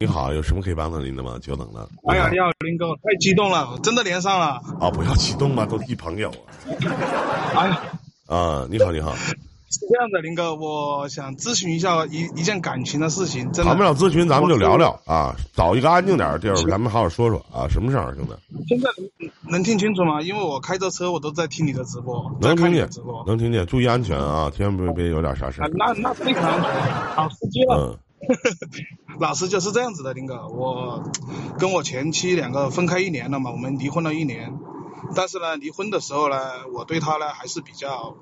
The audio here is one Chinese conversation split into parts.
你好，有什么可以帮到您的吗？久等了。哎呀，你好，林哥，太激动了，真的连上了。啊，不要激动嘛，都是一朋友啊。哎呀，啊，你好，你好。是这样的，林哥，我想咨询一下一一件感情的事情。真的谈不了咨询，咱们就聊聊啊，找一个安静点的地儿，咱们好好说说啊。什么事儿，兄弟？现在能能听清楚吗？因为我开着车，我都在听你的直播。能听见直播，能听见，注意安全啊，千万别别有点啥事儿。那那非常安全，好司机了。老师就是这样子的，林哥，我跟我前妻两个分开一年了嘛，我们离婚了一年，但是呢，离婚的时候呢，我对她呢还是比较，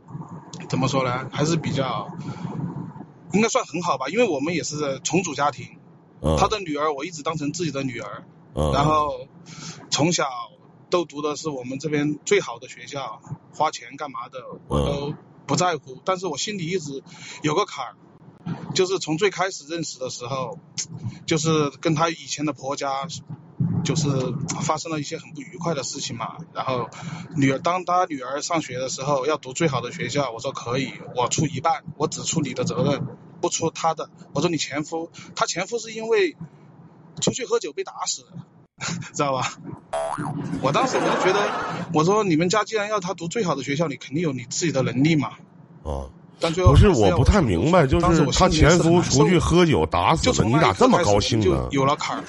怎么说呢，还是比较，应该算很好吧，因为我们也是重组家庭，她的女儿我一直当成自己的女儿，然后从小都读的是我们这边最好的学校，花钱干嘛的我都不在乎，但是我心里一直有个坎儿。就是从最开始认识的时候，就是跟他以前的婆家，就是发生了一些很不愉快的事情嘛。然后女儿当他女儿上学的时候要读最好的学校，我说可以，我出一半，我只出你的责任，不出他的。我说你前夫，他前夫是因为出去喝酒被打死的，知道吧？我当时我就觉得，我说你们家既然要他读最好的学校，你肯定有你自己的能力嘛。哦。不是，我不太明白，就是他前夫出去喝酒打死了，你咋这么高兴呢？有了坎儿，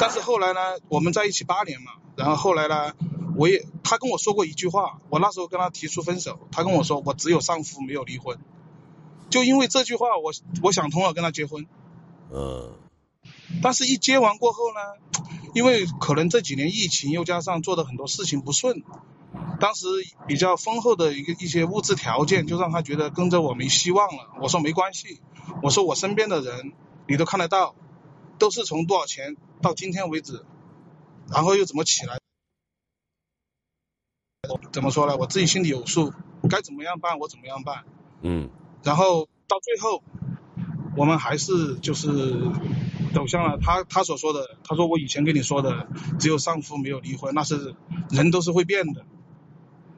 但是后来呢，我们在一起八年嘛，然后后来呢，我也他跟我说过一句话，我那时候跟他提出分手，他跟我说我只有丧夫没有离婚，就因为这句话，我我想通了跟他结婚。嗯。但是，一结完过后呢，因为可能这几年疫情，又加上做的很多事情不顺。当时比较丰厚的一个一些物质条件，就让他觉得跟着我没希望了。我说没关系，我说我身边的人你都看得到，都是从多少钱到今天为止，然后又怎么起来？怎么说呢？我自己心里有数，该怎么样办我怎么样办。嗯。然后到最后，我们还是就是走向了他他所说的，他说我以前跟你说的只有丧夫没有离婚，那是人都是会变的。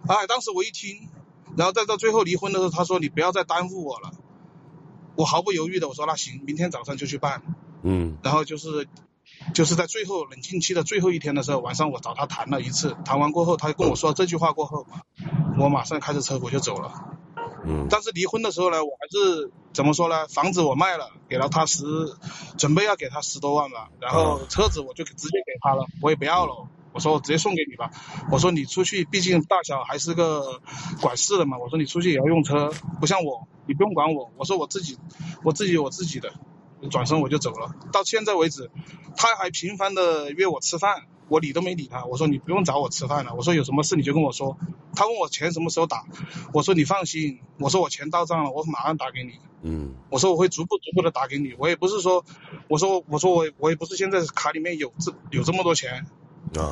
哎，当时我一听，然后再到最后离婚的时候，他说你不要再耽误我了，我毫不犹豫的我说那行，明天早上就去办。嗯。然后就是，就是在最后冷静期的最后一天的时候，晚上我找他谈了一次，谈完过后，他跟我说这句话过后，我马上开着车我就走了。嗯。但是离婚的时候呢，我还是怎么说呢？房子我卖了，给了他十，准备要给他十多万吧，然后车子我就直接给他了，我也不要了。我说我直接送给你吧，我说你出去毕竟大小还是个管事的嘛，我说你出去也要用车，不像我，你不用管我，我说我自己，我自己有我自己的，转身我就走了。到现在为止，他还频繁的约我吃饭，我理都没理他，我说你不用找我吃饭了，我说有什么事你就跟我说。他问我钱什么时候打，我说你放心，我说我钱到账了，我马上打给你。嗯。我说我会逐步逐步的打给你，我也不是说，我说我说我我也不是现在卡里面有这有这么多钱。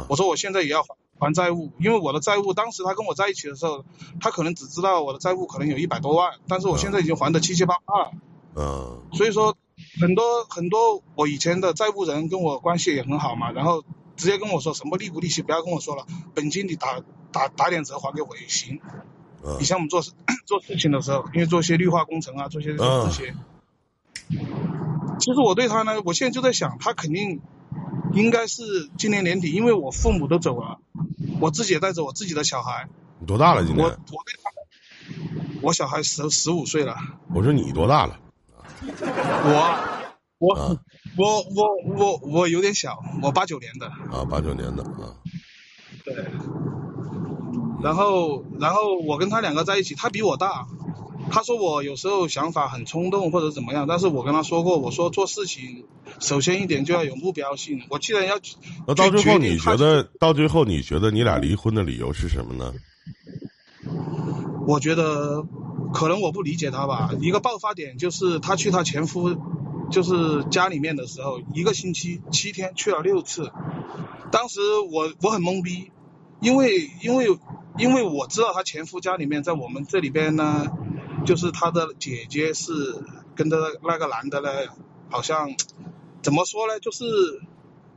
我说我现在也要还还债务，因为我的债务当时他跟我在一起的时候，他可能只知道我的债务可能有一百多万，但是我现在已经还的七七八八了。嗯。所以说很多很多我以前的债务人跟我关系也很好嘛，然后直接跟我说什么利不利息不要跟我说了，本金你打打打点折还给我也行。嗯。你像我们做事 做事情的时候，因为做一些绿化工程啊，做些这些。其实我对他呢，我现在就在想，他肯定。应该是今年年底，因为我父母都走了，我自己也带着我自己的小孩。你多大了？今年？我我对他，我小孩十十五岁了。我说你多大了？我我我我我我有点小，我八九年的。啊，八九年的啊。对。然后然后我跟他两个在一起，他比我大。他说我有时候想法很冲动或者怎么样，但是我跟他说过，我说做事情首先一点就要有目标性。我既然要，那到最后你觉得到最后你觉得你俩离婚的理由是什么呢？我觉得可能我不理解他吧。一个爆发点就是他去他前夫就是家里面的时候，一个星期七天去了六次。当时我我很懵逼，因为因为因为我知道他前夫家里面在我们这里边呢。就是他的姐姐是跟着那个男的呢，好像怎么说呢，就是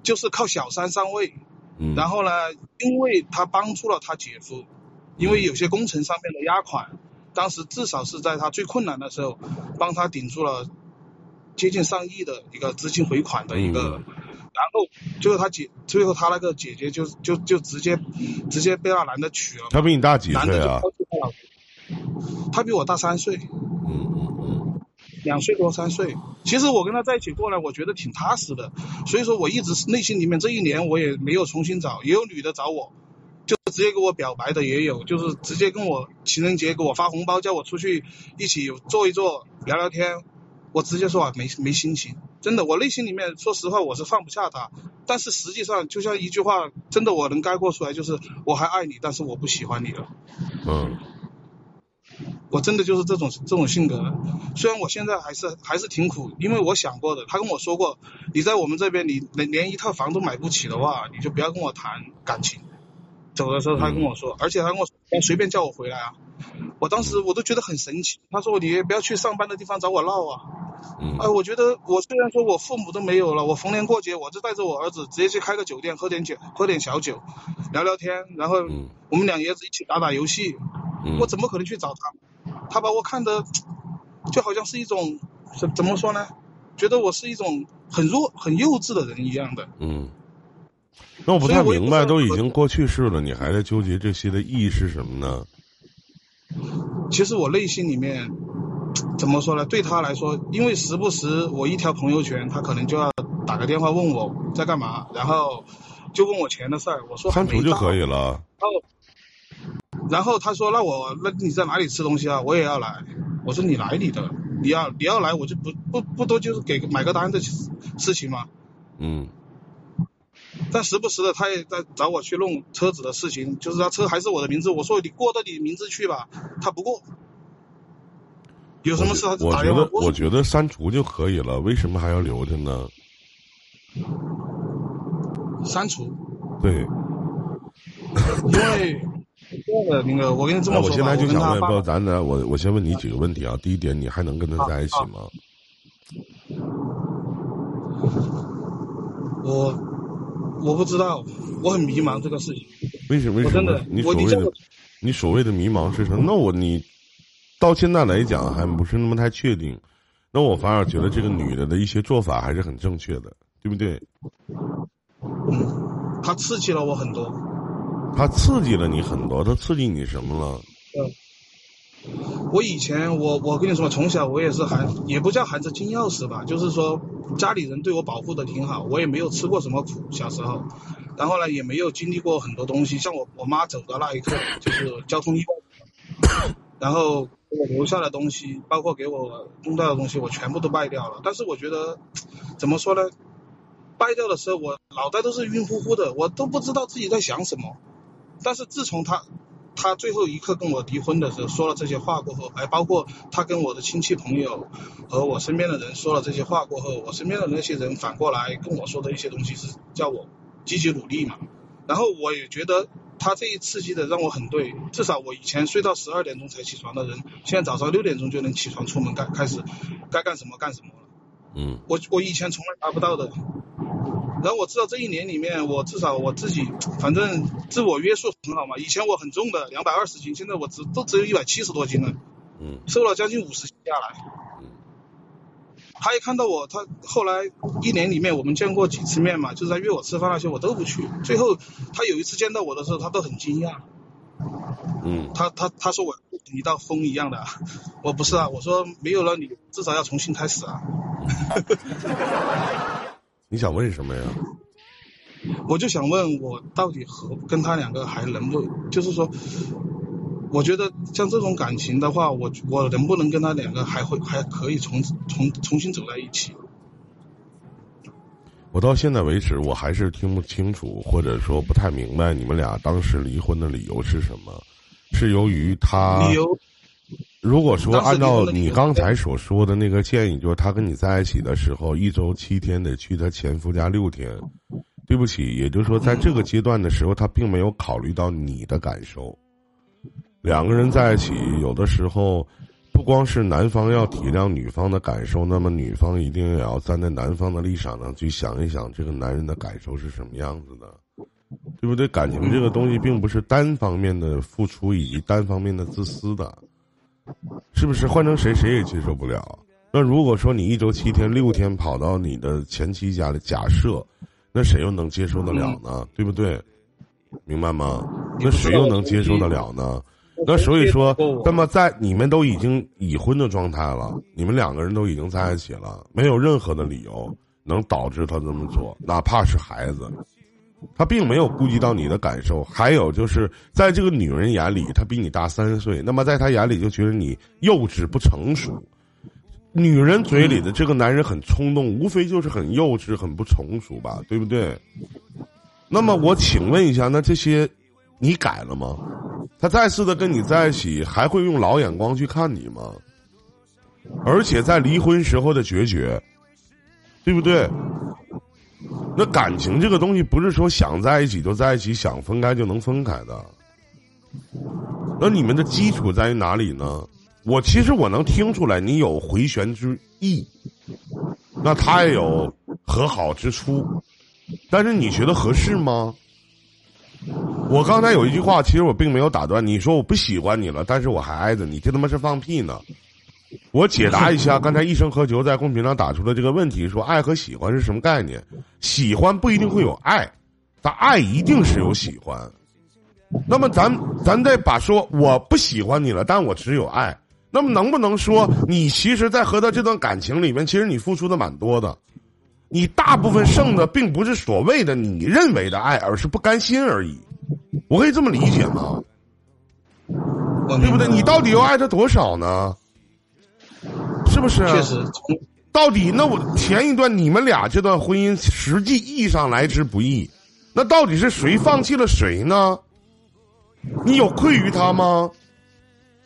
就是靠小三上位，嗯。然后呢，因为他帮助了他姐夫，因为有些工程上面的压款，当时至少是在他最困难的时候帮他顶住了接近上亿的一个资金回款的一个，然后最后他姐，最后他那个姐姐就就就直接直接被那男的娶了。他比你大几岁啊？他比我大三岁。嗯嗯嗯。两岁多三岁。其实我跟他在一起过来，我觉得挺踏实的。所以说我一直内心里面这一年我也没有重新找，也有女的找我。就直接给我表白的也有，就是直接跟我情人节给我发红包，叫我出去一起坐一坐聊聊天。我直接说啊，没没心情，真的，我内心里面说实话我是放不下他。但是实际上就像一句话，真的我能概括出来，就是我还爱你，但是我不喜欢你了。嗯。我真的就是这种这种性格，虽然我现在还是还是挺苦，因为我想过的，他跟我说过，你在我们这边你连连一套房都买不起的话，你就不要跟我谈感情。走的时候他跟我说，而且他跟我说随便叫我回来啊，我当时我都觉得很神奇。他说你不要去上班的地方找我闹啊，哎，我觉得我虽然说我父母都没有了，我逢年过节我就带着我儿子直接去开个酒店喝点酒，喝点小酒，聊聊天，然后我们两爷子一起打打游戏，我怎么可能去找他？他把我看的 就好像是一种怎怎么说呢？觉得我是一种很弱很幼稚的人一样的。嗯。那我不太明白，都已经过去式了，你还在纠结这些的意义是什么呢？其实我内心里面怎么说呢？对他来说，因为时不时我一条朋友圈，他可能就要打个电话问我在干嘛，然后就问我钱的事儿。我说删除就可以了。然后他说：“那我那你在哪里吃东西啊？我也要来。”我说：“你来你的，你要你要来，我就不不不多就是给买个单的事情嘛。”嗯。但时不时的，他也在找我去弄车子的事情，就是他车还是我的名字。我说你过到你名字去吧，他不过。有什么事他我觉得我觉得删除就可以了，为什么还要留着呢？删除。对。因为那个，我跟你这么说我现在就想问，不，咱咱我我先问你几个问题啊。第一点，你还能跟他在一起吗？我。我不知道，我很迷茫这个事情。为什么？为什么？你所谓的你所谓的迷茫是什么？那我你到现在来讲还不是那么太确定。那我反而觉得这个女的的一些做法还是很正确的，对不对？嗯，她刺激了我很多。他刺激了你很多，他刺激你什么了？嗯我以前我我跟你说，从小我也是含也不叫含着金钥匙吧，就是说家里人对我保护的挺好，我也没有吃过什么苦，小时候，然后呢也没有经历过很多东西，像我我妈走的那一刻 就是交通意外，然后我留下的东西，包括给我弄到的东西，我全部都败掉了。但是我觉得怎么说呢，败掉的时候我脑袋都是晕乎乎的，我都不知道自己在想什么。但是自从他。他最后一刻跟我离婚的时候说了这些话过后，还包括他跟我的亲戚朋友和我身边的人说了这些话过后，我身边的那些人反过来跟我说的一些东西是叫我积极努力嘛。然后我也觉得他这一刺激的让我很对，至少我以前睡到十二点钟才起床的人，现在早上六点钟就能起床出门干开始该干什么干什么了。嗯，我我以前从来达不到的。然后我知道这一年里面，我至少我自己反正自我约束很好嘛。以前我很重的，两百二十斤，现在我只都只有一百七十多斤了，嗯，瘦了将近五十斤下来。嗯，他一看到我，他后来一年里面我们见过几次面嘛，就是他约我吃饭那些我都不去。最后他有一次见到我的时候，他都很惊讶。嗯，他他他说我一道风一样的，我不是啊，我说没有了你，至少要重新开始啊。你想问什么呀？我就想问，我到底和跟他两个还能不？就是说，我觉得像这种感情的话，我我能不能跟他两个还会还可以重重重新走在一起？我到现在为止，我还是听不清楚，或者说不太明白你们俩当时离婚的理由是什么？是由于他？理由？如果说按照你刚才所说的那个建议，就是他跟你在一起的时候，一周七天得去他前夫家六天。对不起，也就是说，在这个阶段的时候，他并没有考虑到你的感受。两个人在一起，有的时候不光是男方要体谅女方的感受，那么女方一定也要站在男方的立场上去想一想，这个男人的感受是什么样子的，对不对？感情这个东西并不是单方面的付出以及单方面的自私的。是不是换成谁谁也接受不了？那如果说你一周七天六天跑到你的前妻家里，假设，那谁又能接受得了呢？对不对？明白吗？那谁又能接受得了呢？那所以说，那么在你们都已经已婚的状态了，你们两个人都已经在一起了，没有任何的理由能导致他这么做，哪怕是孩子，他并没有顾及到你的感受。还有就是，在这个女人眼里，她比你大三岁，那么在她眼里就觉得你幼稚不成熟。女人嘴里的这个男人很冲动，无非就是很幼稚、很不成熟吧，对不对？那么我请问一下，那这些你改了吗？他再次的跟你在一起，还会用老眼光去看你吗？而且在离婚时候的决绝，对不对？那感情这个东西不是说想在一起就在一起，想分开就能分开的。那你们的基础在于哪里呢？我其实我能听出来，你有回旋之意，那他也有和好之初，但是你觉得合适吗？我刚才有一句话，其实我并没有打断你说我不喜欢你了，但是我还爱着你，这他妈是放屁呢！我解答一下刚才一生何求在公屏上打出的这个问题：说爱和喜欢是什么概念？喜欢不一定会有爱，但爱一定是有喜欢。那么咱咱再把说我不喜欢你了，但我只有爱。那么能不能说你其实，在和他这段感情里面，其实你付出的蛮多的？你大部分剩的并不是所谓的你认为的爱，而是不甘心而已。我可以这么理解吗？对不对？你到底要爱他多少呢？是不是？确实。到底那我前一段你们俩这段婚姻，实际意义上来之不易，那到底是谁放弃了谁呢？你有愧于他吗？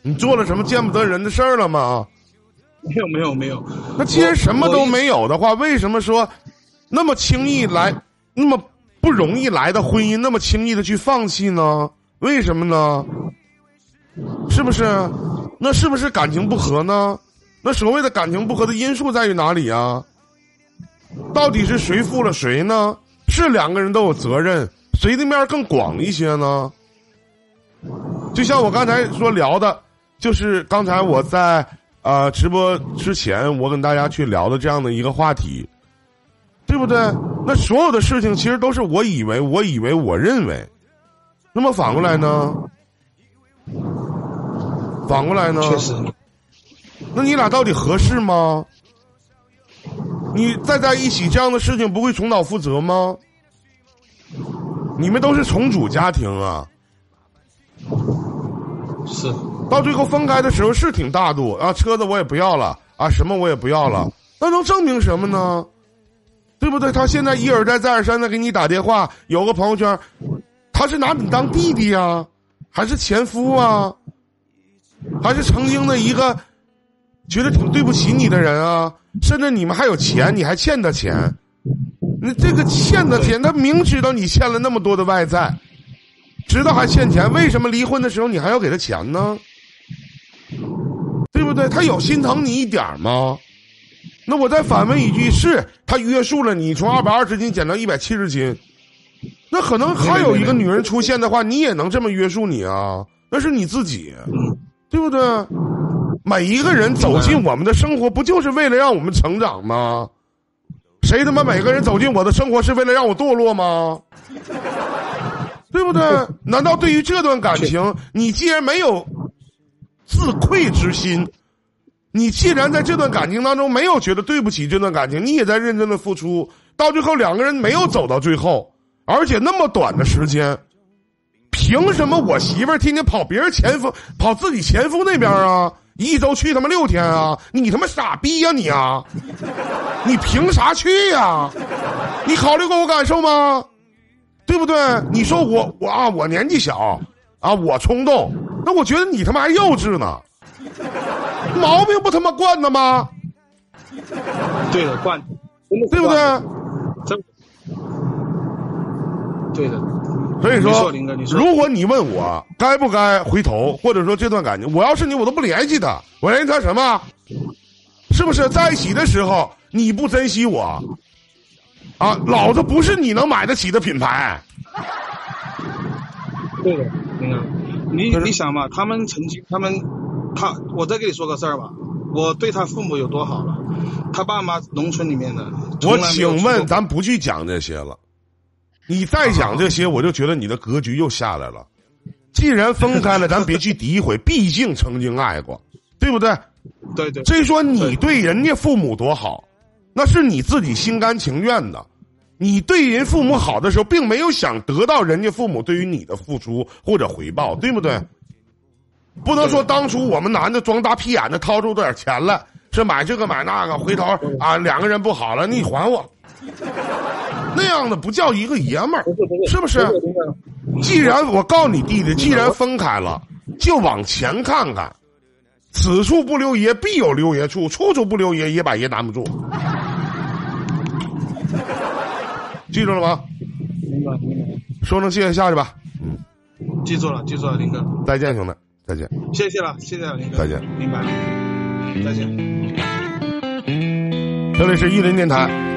你做了什么见不得人的事儿了吗？没有，没有，没有。那既然什么都没有的话，为什么说那么轻易来，那么不容易来的婚姻，那么轻易的去放弃呢？为什么呢？是不是？那是不是感情不和呢？那所谓的感情不和的因素在于哪里啊？到底是谁负了谁呢？是两个人都有责任，谁的面更广一些呢？就像我刚才说聊的，就是刚才我在。啊，直播之前我跟大家去聊的这样的一个话题，对不对？那所有的事情其实都是我以为、我以为、我认为。那么反过来呢？反过来呢？确实。那你俩到底合适吗？你再在一起这样的事情不会重蹈覆辙吗？你们都是重组家庭啊。是。到最后分开的时候是挺大度啊，车子我也不要了啊，什么我也不要了，那能证明什么呢？对不对？他现在一而再再而三的给你打电话，有个朋友圈，他是拿你当弟弟呀，还是前夫啊？还是曾经的一个觉得挺对不起你的人啊？甚至你们还有钱，你还欠他钱，你这个欠他钱，他明知道你欠了那么多的外债，知道还欠钱，为什么离婚的时候你还要给他钱呢？对不对？他有心疼你一点吗？那我再反问一句：是他约束了你从二百二十斤减到一百七十斤？那可能还有一个女人出现的话，你也能这么约束你啊？那是你自己，对不对？每一个人走进我们的生活，不就是为了让我们成长吗？谁他妈每个人走进我的生活是为了让我堕落吗？对不对？难道对于这段感情，你既然没有？自愧之心，你既然在这段感情当中没有觉得对不起这段感情，你也在认真的付出，到最后两个人没有走到最后，而且那么短的时间，凭什么我媳妇儿天天跑别人前夫，跑自己前夫那边啊？一周去他妈六天啊？你他妈傻逼呀你啊！你凭啥去呀？你考虑过我感受吗？对不对？你说我我啊，我年纪小啊，我冲动。那我觉得你他妈还幼稚呢，毛病不他妈惯的吗？对的，惯，对不对？真，对的。所以说，林哥，你说，如果你问我该不该回头，或者说这段感情，我要是你，我都不联系他。我联系他什么？是不是在一起的时候你不珍惜我？啊，老子不是你能买得起的品牌。对的，林哥。你你想嘛，他们曾经，他们，他，我再跟你说个事儿吧，我对他父母有多好了，他爸妈农村里面的。我请问，咱不去讲这些了。你再讲这些，我就觉得你的格局又下来了。既然分开了，咱别去诋毁，毕竟曾经爱过，对不对？对对。所以说你对人家父母多好，那是你自己心甘情愿的。你对人父母好的时候，并没有想得到人家父母对于你的付出或者回报，对不对？不能说当初我们男的装大屁眼的掏出点钱来，是买这个买那个，回头啊两个人不好了，你还我，那样的不叫一个爷们儿，是不是？既然我告诉你弟弟，既然分开了，就往前看看，此处不留爷，必有留爷处，处处不留爷，也把爷难不住。记住了吗？明白明白。说声谢谢下去吧。嗯，记住了，记住了，林哥。再见，兄弟，再见。谢谢了，谢谢了，林哥。再见。明白。再见。这里是伊林电台。